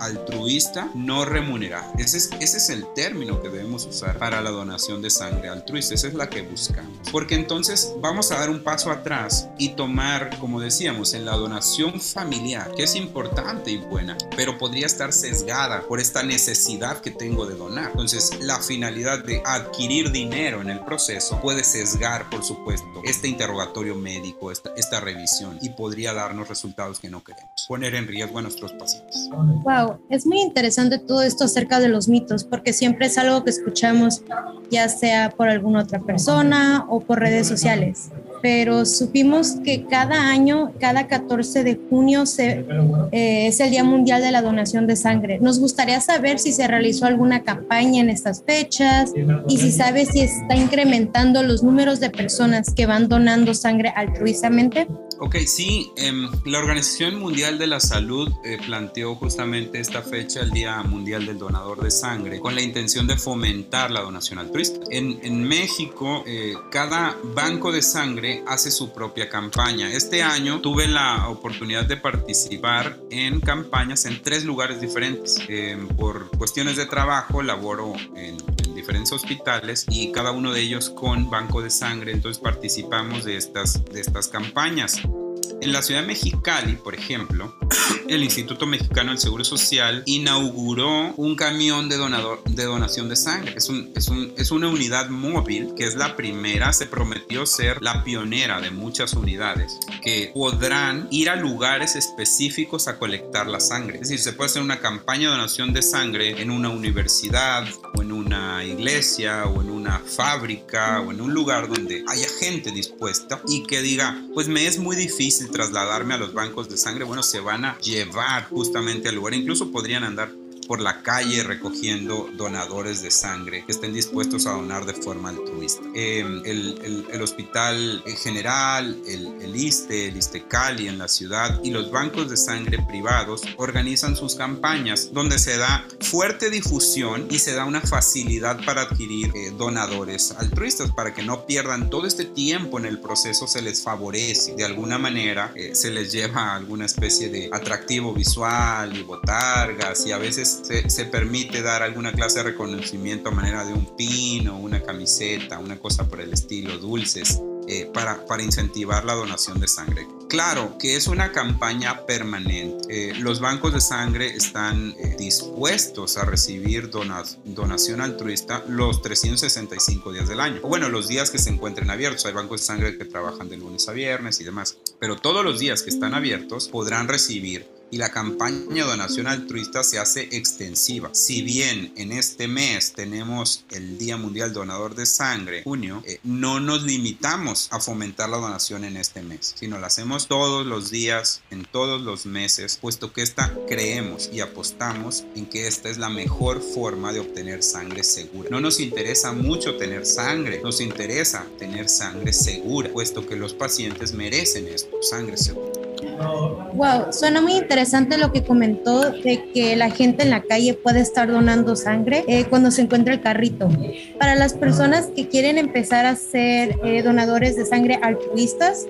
altruista no remunerada. Ese es, ese es el término que debemos usar para la donación de sangre altruista. Esa es la que buscamos. Porque entonces vamos a dar un paso atrás y tomar, como decíamos, en la donación familiar, que es importante y buena, pero podría estar sesgada por esta necesidad que tengo de donar. Entonces, la finalidad de adquirir dinero en el proceso puede sesgar, por supuesto, este interrogatorio médico, esta, esta revisión y podría darnos resultados que no queremos, poner en riesgo a nuestros pacientes. Wow, es muy interesante todo esto acerca de los mitos, porque siempre es algo que escuchamos, ya sea por alguna otra persona o por redes sociales pero supimos que cada año, cada 14 de junio, se, eh, es el Día Mundial de la Donación de Sangre. Nos gustaría saber si se realizó alguna campaña en estas fechas y si sabe si está incrementando los números de personas que van donando sangre altruistamente. Ok, sí, em, la Organización Mundial de la Salud eh, planteó justamente esta fecha, el Día Mundial del Donador de Sangre, con la intención de fomentar la donación altruista. En, en México, eh, cada banco de sangre hace su propia campaña. Este año tuve la oportunidad de participar en campañas en tres lugares diferentes. Em, por cuestiones de trabajo, laboro en diferentes hospitales y cada uno de ellos con banco de sangre, entonces participamos de estas, de estas campañas. En la ciudad de Mexicali, por ejemplo, el Instituto Mexicano del Seguro Social inauguró un camión de, donador, de donación de sangre. Es, un, es, un, es una unidad móvil que es la primera, se prometió ser la pionera de muchas unidades que podrán ir a lugares específicos a colectar la sangre. Es decir, se puede hacer una campaña de donación de sangre en una universidad o en una iglesia o en una fábrica o en un lugar donde haya gente dispuesta y que diga, pues me es muy difícil trasladarme a los bancos de sangre, bueno, se van a llevar justamente al lugar, incluso podrían andar por la calle recogiendo donadores de sangre que estén dispuestos a donar de forma altruista. Em, el, el, Hospital General, el, el ISTE, el ISTE Cali en la ciudad y los bancos de sangre privados organizan sus campañas donde se da fuerte difusión y se da una facilidad para adquirir eh, donadores altruistas para que no pierdan todo este tiempo en el proceso se les favorece de alguna manera eh, se les lleva alguna especie de atractivo visual y botargas y a veces se, permite dar alguna clase de reconocimiento a manera de un pino, una camiseta, una cosa por el estilo, dulces, eh, para, para, incentivar la donación de sangre. Claro que es una campaña permanente. Eh, los bancos de sangre están eh, dispuestos a recibir donación altruista los 365 días del año. O bueno, los días que se encuentren abiertos. Hay bancos de sangre que trabajan de lunes a viernes y demás. Pero todos los días que están abiertos podrán recibir y la campaña de donación altruista se hace extensiva. Si bien en este mes tenemos el Día Mundial Donador de Sangre, junio, eh, no nos limitamos a fomentar la donación en este mes, sino la hacemos todos los días, en todos los meses, puesto que esta creemos y apostamos en que esta es la mejor forma de obtener sangre segura. No nos interesa mucho tener sangre, nos interesa tener sangre segura, puesto que los pacientes merecen esto, sangre segura. Wow, suena muy interesante lo que comentó de que la gente en la calle puede estar donando sangre eh, cuando se encuentra el carrito. Para las personas que quieren empezar a ser eh, donadores de sangre altruistas,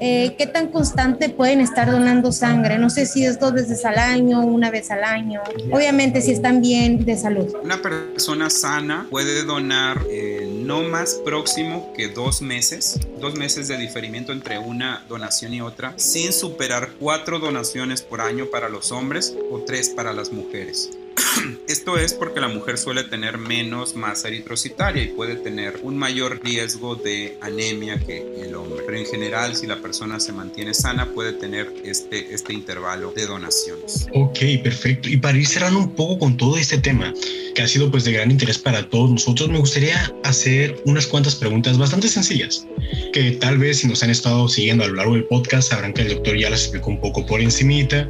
eh, ¿qué tan constante pueden estar donando sangre? No sé si es dos veces al año, una vez al año. Obviamente si están bien de salud. Una persona sana puede donar no más próximo que dos meses, dos meses de diferimiento entre una donación y otra, sin superar cuatro donaciones por año para los hombres o tres para las mujeres. Esto es porque la mujer suele tener menos masa eritrocitaria y puede tener un mayor riesgo de anemia que el hombre. Pero en general, si la persona se mantiene sana, puede tener este, este intervalo de donaciones. Ok, perfecto. Y para ir cerrando un poco con todo este tema, que ha sido pues de gran interés para todos nosotros, me gustaría hacer unas cuantas preguntas bastante sencillas, que tal vez si nos han estado siguiendo a lo largo del podcast sabrán que el doctor ya las explicó un poco por encimita,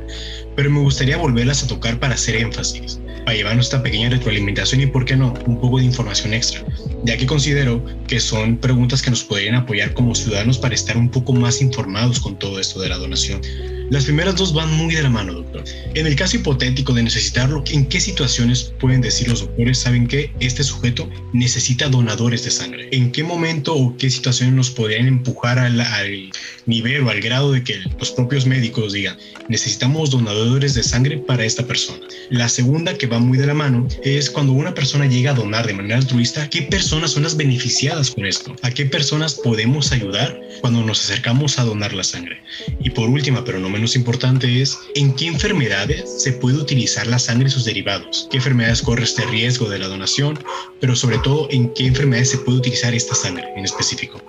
pero me gustaría volverlas a tocar para hacer énfasis, para llevar nuestra pequeña retroalimentación y, ¿por qué no?, un poco de información extra. ya que considero que son preguntas que nos podrían apoyar como ciudadanos para estar un poco más informados con todo esto de la donación. Las primeras dos van muy de la mano, doctor. En el caso hipotético de necesitarlo, ¿en qué situaciones pueden decir los doctores, saben que este sujeto necesita donadores de sangre? ¿En qué momento o qué situaciones nos podrían empujar al, al nivel o al grado de que los propios médicos digan, necesitamos donadores de sangre para esta persona? La segunda, que va muy de la mano, es cuando una persona llega a donar de manera altruista, ¿qué personas son las beneficiadas con esto? ¿A qué personas podemos ayudar cuando nos acercamos a donar la sangre? Y por última, pero no menos importante es en qué enfermedades se puede utilizar la sangre y sus derivados, qué enfermedades corre este riesgo de la donación, pero sobre todo en qué enfermedades se puede utilizar esta sangre en específico.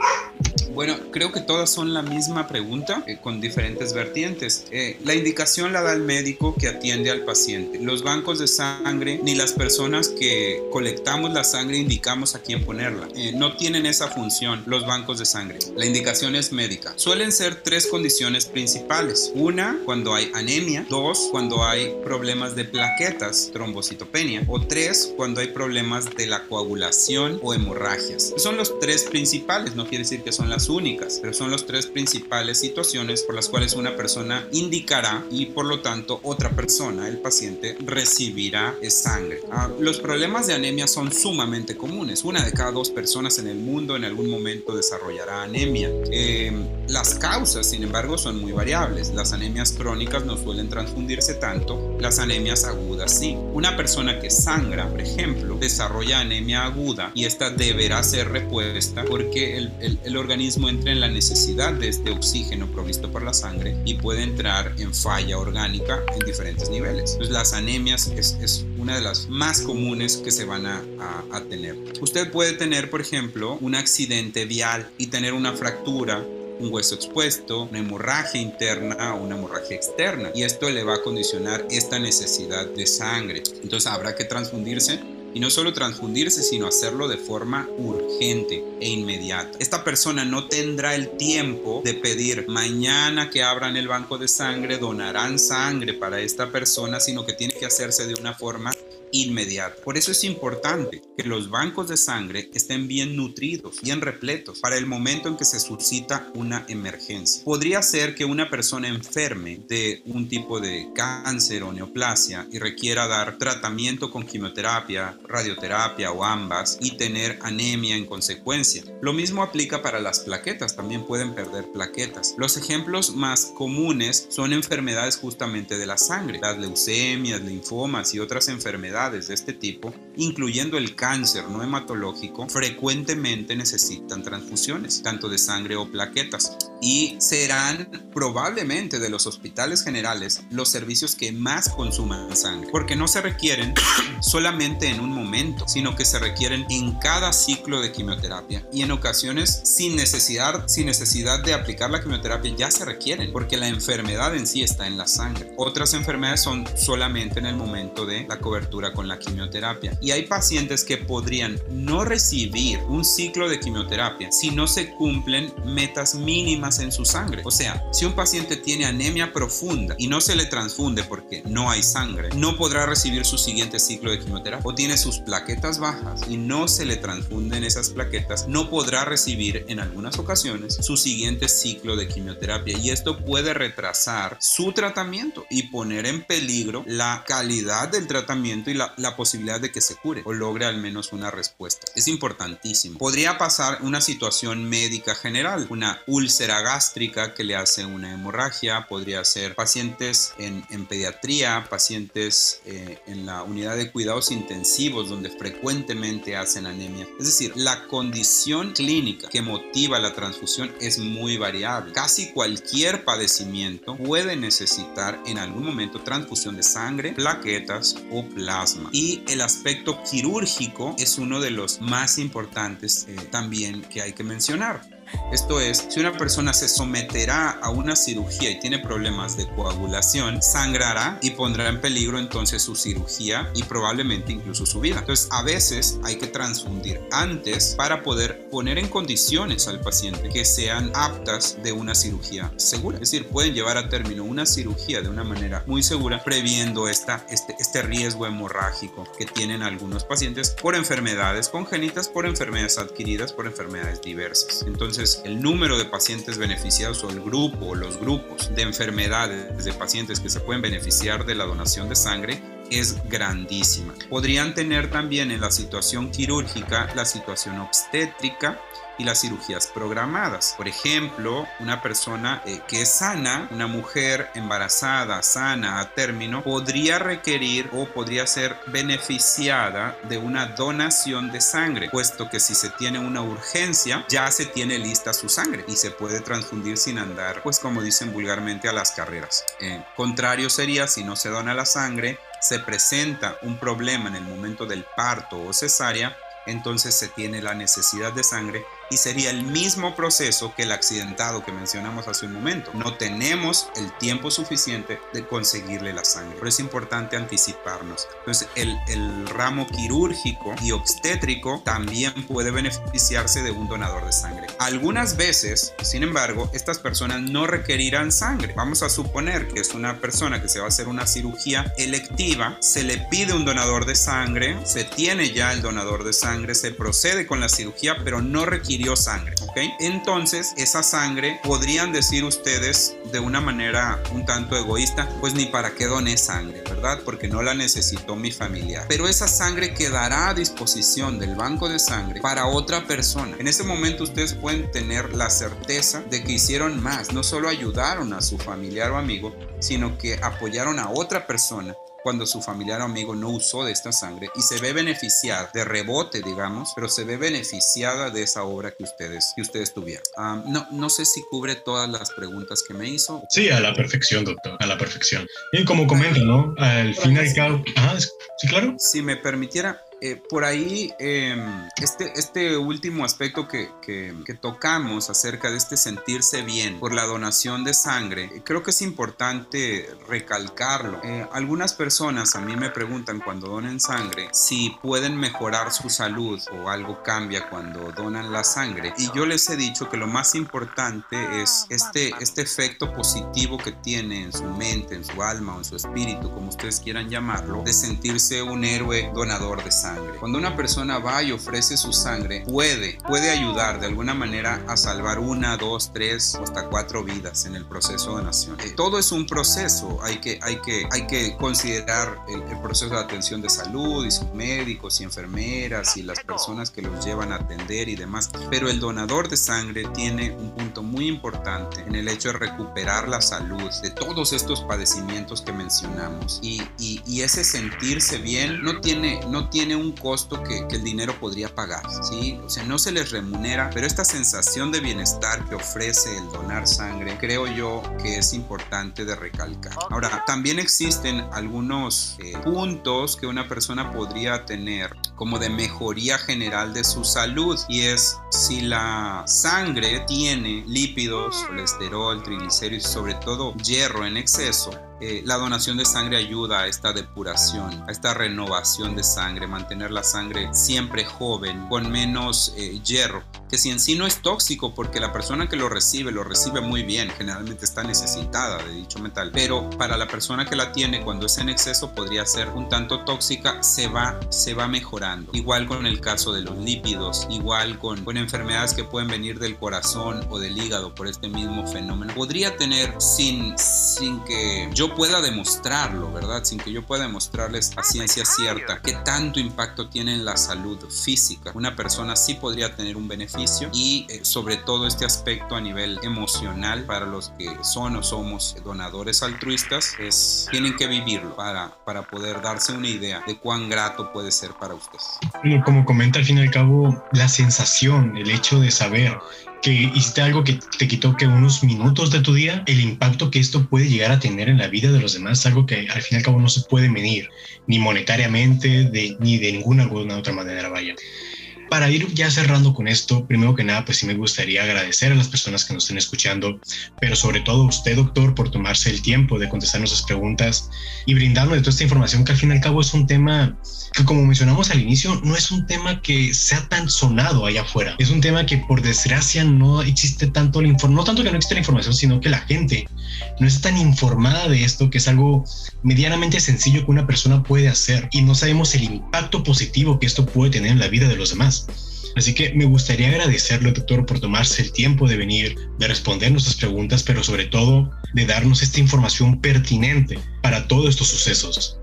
Bueno, creo que todas son la misma pregunta eh, con diferentes vertientes. Eh, la indicación la da el médico que atiende al paciente. Los bancos de sangre ni las personas que colectamos la sangre indicamos a quién ponerla. Eh, no tienen esa función los bancos de sangre. La indicación es médica. Suelen ser tres condiciones principales. Una, cuando hay anemia. Dos, cuando hay problemas de plaquetas, trombocitopenia. O tres, cuando hay problemas de la coagulación o hemorragias. Son los tres principales, no quiere decir que son las únicas, pero son las tres principales situaciones por las cuales una persona indicará y por lo tanto otra persona, el paciente, recibirá sangre. Ah, los problemas de anemia son sumamente comunes. Una de cada dos personas en el mundo en algún momento desarrollará anemia. Eh, las causas, sin embargo, son muy variables. Las anemias crónicas no suelen transfundirse tanto, las anemias agudas sí. Una persona que sangra, por ejemplo, desarrolla anemia aguda y esta deberá ser repuesta porque el, el, el organismo entra en la necesidad de este oxígeno provisto por la sangre y puede entrar en falla orgánica en diferentes niveles. Entonces las anemias es, es una de las más comunes que se van a, a, a tener. Usted puede tener, por ejemplo, un accidente vial y tener una fractura un hueso expuesto, una hemorragia interna o una hemorragia externa. Y esto le va a condicionar esta necesidad de sangre. Entonces habrá que transfundirse y no solo transfundirse, sino hacerlo de forma urgente e inmediata. Esta persona no tendrá el tiempo de pedir mañana que abran el banco de sangre, donarán sangre para esta persona, sino que tiene que hacerse de una forma inmediata. Por eso es importante que los bancos de sangre estén bien nutridos, bien repletos, para el momento en que se suscita una emergencia. Podría ser que una persona enferme de un tipo de cáncer o neoplasia y requiera dar tratamiento con quimioterapia, radioterapia o ambas y tener anemia en consecuencia. Lo mismo aplica para las plaquetas, también pueden perder plaquetas. Los ejemplos más comunes son enfermedades justamente de la sangre, las leucemias, linfomas y otras enfermedades de este tipo, incluyendo el cáncer no hematológico, frecuentemente necesitan transfusiones, tanto de sangre o plaquetas, y serán probablemente de los hospitales generales los servicios que más consuman sangre, porque no se requieren solamente en un momento, sino que se requieren en cada ciclo de quimioterapia y en ocasiones sin necesidad, sin necesidad de aplicar la quimioterapia ya se requieren, porque la enfermedad en sí está en la sangre. Otras enfermedades son solamente en el momento de la cobertura con la quimioterapia. Y hay pacientes que podrían no recibir un ciclo de quimioterapia si no se cumplen metas mínimas en su sangre. O sea, si un paciente tiene anemia profunda y no se le transfunde porque no hay sangre, no podrá recibir su siguiente ciclo de quimioterapia. O tiene sus plaquetas bajas y no se le transfunden esas plaquetas, no podrá recibir en algunas ocasiones su siguiente ciclo de quimioterapia. Y esto puede retrasar su tratamiento y poner en peligro la calidad del tratamiento y la, posibilidad de que se cure o logre al menos una respuesta. Es importantísimo. Podría pasar una situación médica general, una úlcera gástrica que le hace una hemorragia, podría ser pacientes en, en pediatría, pacientes eh, en la unidad de cuidados intensivos donde frecuentemente hacen anemia. Es decir, la condición clínica que motiva la transfusión es muy variable. Casi cualquier padecimiento puede necesitar en algún momento transfusión de sangre, plaquetas o plasma. Y el aspecto quirúrgico es uno de los más importantes eh, también que hay que mencionar. Esto es, si una persona se someterá a una cirugía y tiene problemas de coagulación, sangrará y pondrá en peligro entonces su cirugía y probablemente incluso su vida. Entonces, a veces hay que transfundir antes para poder poner en condiciones al paciente que sean aptas de una cirugía segura. Es decir, pueden llevar a término una cirugía de una manera muy segura, previendo esta, este, este riesgo hemorrágico que tienen algunos pacientes por enfermedades congénitas, por enfermedades adquiridas, por enfermedades diversas. Entonces, el número de pacientes beneficiados o el grupo o los grupos de enfermedades de pacientes que se pueden beneficiar de la donación de sangre es grandísima. Podrían tener también en la situación quirúrgica la situación obstétrica y las cirugías programadas. Por ejemplo, una persona eh, que es sana, una mujer embarazada, sana a término, podría requerir o podría ser beneficiada de una donación de sangre, puesto que si se tiene una urgencia, ya se tiene lista su sangre y se puede transfundir sin andar, pues como dicen vulgarmente, a las carreras. Eh, contrario sería si no se dona la sangre, se presenta un problema en el momento del parto o cesárea, entonces se tiene la necesidad de sangre y sería el mismo proceso que el accidentado que mencionamos hace un momento. No tenemos el tiempo suficiente de conseguirle la sangre, pero es importante anticiparnos. Entonces, el, el ramo quirúrgico y obstétrico también puede beneficiarse de un donador de sangre. Algunas veces, sin embargo, estas personas no requerirán sangre. Vamos a suponer que es una persona que se va a hacer una cirugía electiva, se le pide un donador de sangre, se tiene ya el donador de sangre, se procede con la cirugía, pero no requiere sangre, ¿ok? Entonces, esa sangre, podrían decir ustedes de una manera un tanto egoísta, pues ni para qué doné sangre, ¿verdad? Porque no la necesitó mi familiar. Pero esa sangre quedará a disposición del banco de sangre para otra persona. En ese momento ustedes pueden tener la certeza de que hicieron más, no solo ayudaron a su familiar o amigo, sino que apoyaron a otra persona cuando su familiar o amigo no usó de esta sangre y se ve beneficiada de rebote, digamos, pero se ve beneficiada de esa obra que ustedes, que ustedes tuvieron. no, no sé si cubre todas las preguntas que me hizo. Sí, a la perfección, doctor, a la perfección. Y como comenta, ¿no? Al final, sí, claro. Si me permitiera, eh, por ahí, em, este, este último aspecto que, que, tocamos acerca de este sentirse bien por la donación de sangre, creo que es importante recalcarlo. Eh, algunas personas a mí me preguntan cuando donen sangre si pueden mejorar su salud o algo cambia cuando donan la sangre. Y yo les he dicho que lo más importante es este, este efecto positivo que tiene en su mente, en su alma o en su espíritu, como ustedes quieran llamarlo, de sentirse un héroe donador de sangre. Cuando una persona va y ofrece su sangre, puede, puede ayudar de alguna manera a salvar una, dos, tres hasta cuatro vidas en el proceso de donación. Eh, todo es un proceso, hay que, hay que, hay que considerar el, proceso de atención de salud y sus médicos y enfermeras y las personas que los llevan a atender y demás. Pero el donador de sangre tiene un punto muy importante en el hecho de recuperar la salud de todos estos padecimientos que mencionamos y, y, y ese sentirse bien no tiene, no tiene un costo que, el dinero podría pagar, ¿sí? O sea, no se les remunera, pero esta sensación de bienestar que ofrece el donar sangre, creo yo que es importante de recalcar. Ahora, también existen algunos eh, puntos que una persona podría tener como de mejoría general de su salud y es si la sangre tiene lípidos, colesterol, triglicéridos y sobre todo hierro en exceso, eh, la donación de sangre ayuda a esta depuración, a esta renovación de sangre, mantener la sangre siempre joven, con menos eh, hierro, que si en sí no es tóxico porque la persona que lo recibe lo recibe muy bien, generalmente está necesitada de dicho metal, pero para la persona que la tiene cuando es en exceso podría ser un tanto tóxica, se va, se va mejorando. Igual con el caso de los lípidos, igual con, con enfermedades que pueden venir del corazón o del hígado por este mismo fenómeno. Podría tener sin, sin que yo pueda demostrarlo, ¿verdad? Sin que yo pueda demostrarles a ciencia cierta qué tanto impacto tiene en la salud física. Una persona sí podría tener un beneficio y eh, sobre todo este aspecto a nivel emocional para los que son o somos donadores altruistas es tienen que vivirlo para, para poder darse una idea de cuán grato puede ser para ustedes. Como comenta al fin y al cabo, la sensación, el hecho de saber que hiciste algo que te quitó que unos minutos de tu día, el impacto que esto puede llegar a tener en la vida de los demás es algo que al fin y al cabo no se puede medir, ni monetariamente, ni de ninguna, otra manera, vaya. Para ir ya cerrando con esto, primero que nada, pues sí me gustaría agradecer a las personas que nos estén escuchando, pero sobre todo a usted, doctor, por tomarse el tiempo de contestar nuestras preguntas y brindarnos de toda esta información que al fin y al cabo es un tema que, como mencionamos al inicio, no es un tema que sea tan sonado allá afuera. Es un tema que, por desgracia, no existe tanto la información, no tanto que no existe la información, sino que la gente no está tan informada de esto, que es algo medianamente sencillo que una persona puede hacer y no sabemos el impacto positivo que esto puede tener en la vida de los demás. Así que me gustaría agradecerle, doctor, por tomarse el tiempo de venir, de responder nuestras preguntas, pero sobre todo de darnos esta información pertinente para todos estos sucesos.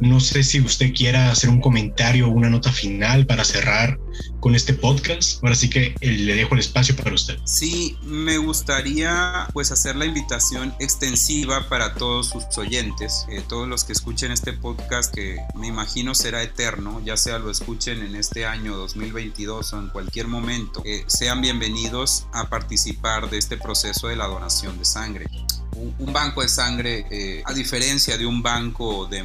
No sé si usted quiera hacer un comentario o una nota final para cerrar con este podcast. Ahora sí que eh, le dejo el espacio para usted. Sí, me gustaría pues hacer la invitación extensiva para todos sus oyentes, eh, todos los que escuchen este podcast que me imagino será eterno, ya sea lo escuchen en este año 2022 o en cualquier momento, eh, sean bienvenidos a participar de este proceso de la donación de sangre un, banco de sangre, eh, a diferencia de un banco de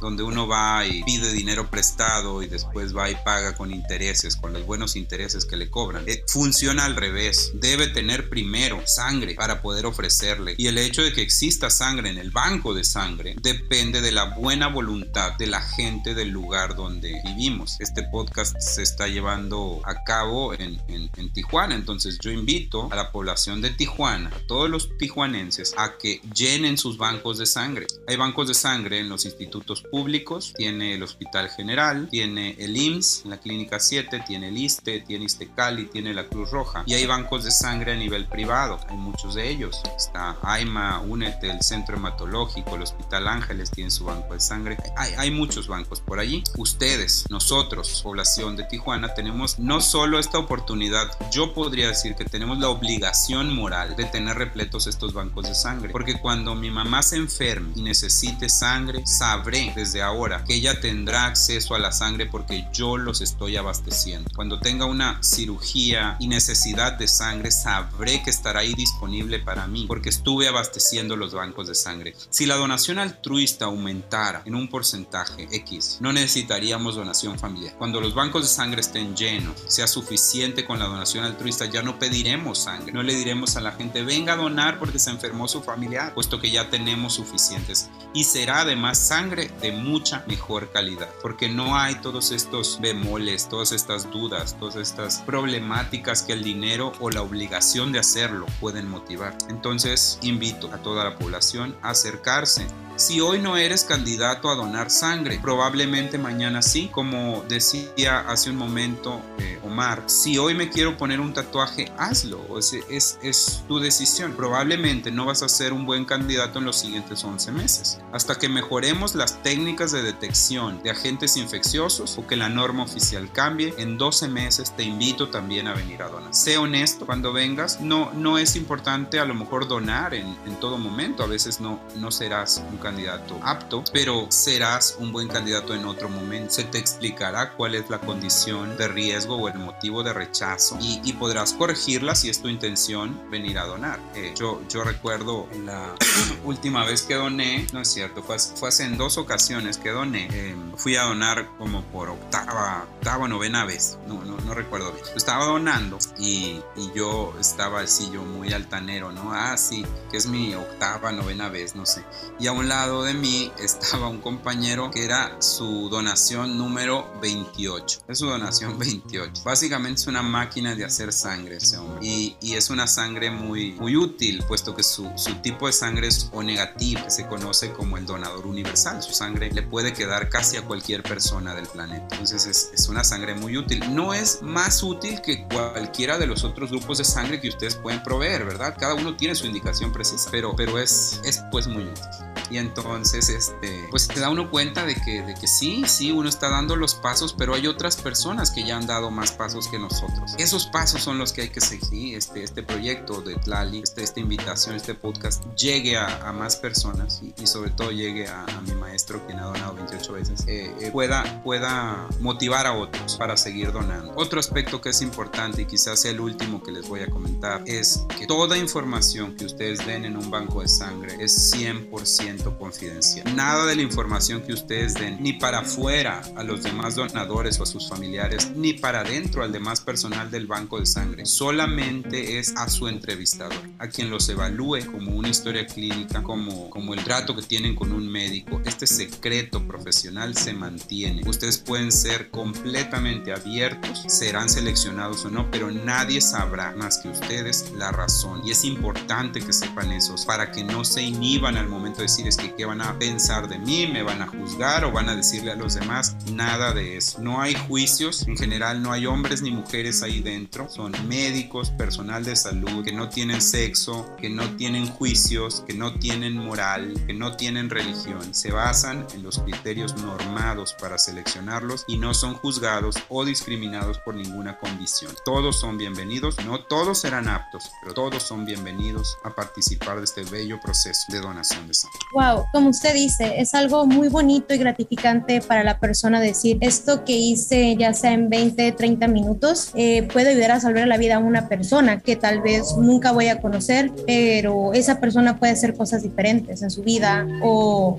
donde uno va y pide dinero prestado y después va y paga con intereses, con los buenos intereses que le cobran, eh, funciona al revés. Debe tener primero sangre para poder ofrecerle. Y el hecho de que exista sangre en el banco de sangre depende de la buena voluntad de la gente del lugar donde vivimos. Este podcast se está llevando a cabo en, en Tijuana, entonces yo invito a la población de Tijuana, a todos los tijuanenses, a que llenen sus bancos de sangre. Hay bancos de sangre en los institutos públicos, tiene el Hospital General, tiene el IMSS, la Clínica 7, tiene el ISTE, tiene ISTECALI, tiene la Cruz Roja. Y hay bancos de sangre a nivel privado, hay muchos de ellos. Está AIMA, UNETE, el Centro Hematológico, el Hospital Ángeles tiene su banco de sangre. Hay, hay muchos bancos por allí. Ustedes, nosotros, población de Tijuana, tenemos no solo esta oportunidad, yo podría decir que tenemos la obligación moral de tener repletos estos bancos de sangre. Porque cuando mi mamá se enferme y necesite sangre, sabré desde ahora que ella tendrá acceso a la sangre porque yo los estoy abasteciendo. Cuando tenga una cirugía y necesidad de sangre, sabré que estará ahí disponible para mí porque estuve abasteciendo los bancos de sangre. Si la donación altruista aumentara en un porcentaje X, no necesitaríamos donación familiar. Cuando los bancos de sangre estén llenos, sea suficiente con la donación altruista, ya no pediremos sangre. No le diremos a la gente, venga a donar porque se enfermó su familiar, puesto que ya tenemos suficientes. Y será además sangre de mucha mejor calidad, porque no hay todos estos bemoles, todas estas dudas, todas estas problemáticas que el dinero o la obligación de hacerlo pueden motivar. Entonces invito a toda la población a acercarse si hoy no eres candidato a donar sangre, probablemente mañana sí, como decía hace un momento eh, Omar, si hoy me quiero poner un tatuaje, hazlo, es, es, es tu decisión. Probablemente no vas a ser un buen candidato en los siguientes 11 meses, hasta que mejoremos las técnicas de detección de agentes infecciosos o que la norma oficial cambie, en 12 meses te invito también a venir a donar. Sé honesto, cuando vengas, no, no es importante a lo mejor donar en, en todo momento, a veces no, no serás un candidato apto, pero serás un buen candidato en otro momento. Se te explicará cuál es la condición de riesgo o el motivo de rechazo y, podrás corregirla si es tu intención venir a donar. Eh, yo, yo recuerdo la última vez que doné, no es cierto, fue, fue hace en dos ocasiones que doné, em, fui a donar como por octava, octava, novena vez, no, no, no recuerdo bien. Estaba donando y, yo estaba así, yo muy altanero, ¿no? Ah, sí, que es mi octava, novena vez, no sé. Y a un lado de mí estaba un compañero que era su donación número 28. Es su donación 28. Básicamente es una máquina de hacer sangre ese hombre. Y, y es una sangre muy, muy útil, puesto que su, su, tipo de sangre es O negativo, que se conoce como el donador universal. Su sangre le puede quedar casi a cualquier persona del planeta. Entonces es, es una sangre muy útil. No es más útil que cualquiera de los otros grupos de sangre que ustedes pueden proveer, ¿verdad? Cada uno tiene su indicación precisa, pero, pero es, es pues muy útil. Y entonces, este, pues se da uno cuenta de que, de que sí, sí, uno está dando los pasos, pero hay otras personas que ya han dado más pasos que nosotros. Esos pasos son los que hay que seguir. Este, este proyecto de Tlali, este, esta invitación, este podcast, llegue a, a más personas y, sobre todo llegue a, a, mi maestro, quien ha donado 28 veces, eh, eh, pueda, pueda motivar a otros para seguir donando. Otro aspecto que es importante y quizás sea el último que les voy a comentar es que toda información que ustedes den en un banco de sangre es 100% 100% confidencial. Nada de la información que ustedes den, ni para afuera a los demás donadores o a sus familiares, ni para adentro al demás personal del banco de sangre. Solamente es a su entrevistador, a quien los evalúe como una historia clínica, como, como el trato que tienen con un médico. Este secreto profesional se mantiene. Ustedes pueden ser completamente abiertos, serán seleccionados o no, pero nadie sabrá más que ustedes la razón. Y es importante que sepan eso para que no se inhiban al momento de decir es que qué van a pensar de mí, me van a juzgar o van a decirle a los demás. Nada de eso. No hay juicios, en general no hay hombres ni mujeres ahí dentro. Son médicos, personal de salud que no tienen sexo, que no tienen juicios, que no tienen moral, que no tienen religión. Se basan en los criterios normados para seleccionarlos y no son juzgados o discriminados por ninguna condición. Todos son bienvenidos, no todos serán aptos, pero todos son bienvenidos a participar de este bello proceso de donación de sangre. Wow, como usted dice, es algo muy bonito y gratificante para la persona decir esto que hice ya sea en 20, 30 minutos eh, puede ayudar a salvar la vida a una persona que tal vez nunca voy a conocer, pero esa persona puede hacer cosas diferentes en su vida o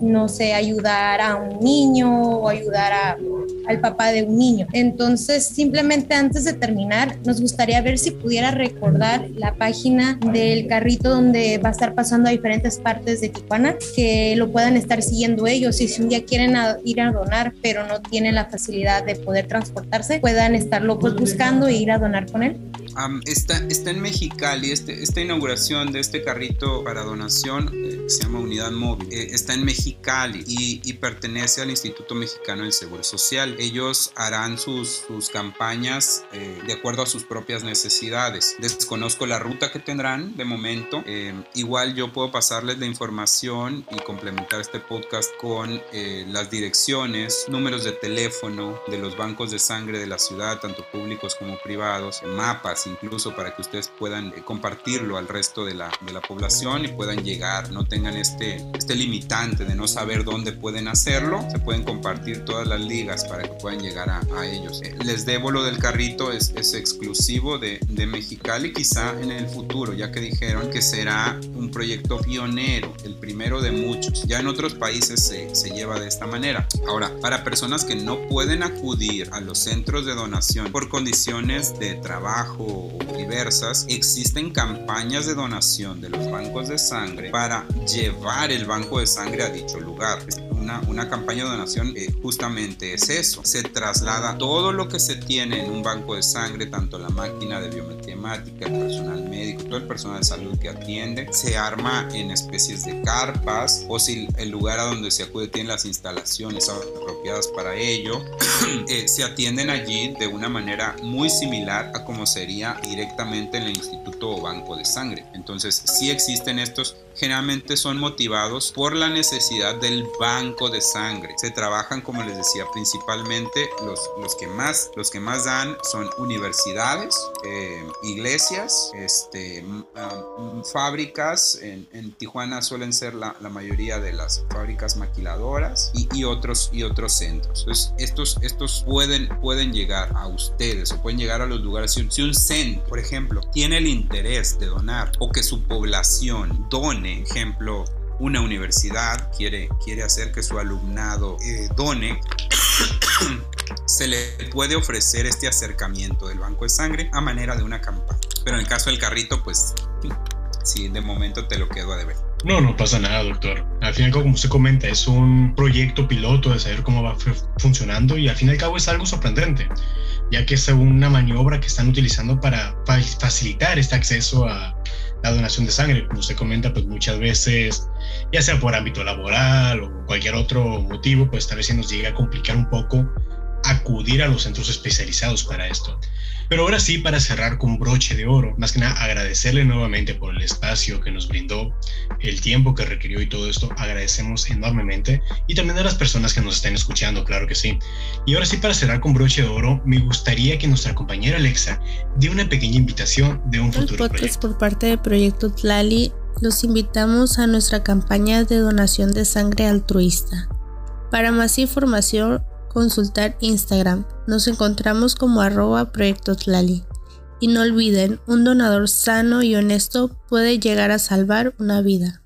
no sé, ayudar a un niño o ayudar a, al papá de un niño. Entonces, simplemente antes de terminar, nos gustaría ver si pudiera recordar la página del carrito donde va a estar pasando a diferentes partes de Tijuana, que lo puedan estar siguiendo ellos y si un día quieren ir a donar, pero no tienen la facilidad de poder transportarse, puedan estarlo pues buscando e ir a donar con él está, está en Mexicali, este, esta inauguración de este carrito para donación, eh, se llama Unidad Móvil, eh, está en Mexicali y, y, pertenece al Instituto Mexicano del Seguro Social. Ellos harán sus, sus campañas eh, de acuerdo a sus propias necesidades. Desconozco la ruta que tendrán de momento. igual yo puedo pasarles la información y complementar este podcast con las direcciones, números de teléfono de los bancos de sangre de la ciudad, tanto públicos como privados, mapas incluso para que ustedes puedan eh, compartirlo al resto de la, de la población y puedan llegar, no tengan este, este limitante de no saber dónde pueden hacerlo, se pueden compartir todas las ligas para que puedan llegar a, a ellos. Eh, les debo lo del carrito, es, es exclusivo de, de Mexicali, quizá en el futuro, ya que dijeron que será un proyecto pionero, el primero de muchos. Ya en otros países se, se lleva de esta manera. Ahora, para personas que no pueden acudir a los centros de donación por condiciones de trabajo, diversas, existen campañas de donación de los bancos de sangre para llevar el banco de sangre a dicho lugar. Una, una campaña de donación eh, justamente es eso. Se traslada todo lo que se tiene en un banco de sangre, tanto la máquina de biometría, el personal médico, todo el personal de salud que atiende, se arma en especies de carpas o si el lugar a donde se acude tiene las instalaciones apropiadas para ello, eh, se atienden allí de una manera muy similar a como sería directamente en el instituto o banco de sangre. Entonces, si existen estos generalmente son motivados por la necesidad del banco de sangre. Se trabajan, como les decía, principalmente los, los, que, más, los que más dan son universidades, eh, iglesias, este, ah, fábricas. En, Tijuana suelen ser la, la, mayoría de las fábricas maquiladoras y, y, otros, y otros centros. Entonces, estos, estos pueden, pueden llegar a ustedes o pueden llegar a los lugares. Si, si un centro, por ejemplo, tiene el interés de donar o que su población done, ejemplo, una universidad quiere, quiere hacer que su alumnado eh, done, se le puede ofrecer este acercamiento del banco de sangre a manera de una campaña. Pero en el caso del carrito, pues sí, de momento te lo quedo a deber. No, no pasa nada, doctor. Al final, como usted comenta, es un proyecto piloto de saber cómo va funcionando y al fin y al cabo es algo sorprendente, ya que es una maniobra que están utilizando para facilitar este acceso a, la donación de sangre, como usted comenta, pues muchas veces, ya sea por ámbito laboral o cualquier otro motivo, pues tal vez se nos llegue a complicar un poco acudir a los centros especializados para esto. Pero ahora sí, para cerrar con broche de oro, más que nada agradecerle nuevamente por el espacio que nos brindó, el tiempo que requirió y todo esto, agradecemos enormemente. Y también a las personas que nos están escuchando, claro que sí. Y ahora sí, para cerrar con broche de oro, me gustaría que nuestra compañera Alexa dé una pequeña invitación de un futuro podcast por parte del proyecto Tlali, los invitamos a nuestra campaña de donación de sangre altruista. Para más información, consultar Instagram. Nos encontramos como arroba proyectos Lali. Y no olviden, un donador sano y honesto puede llegar a salvar una vida.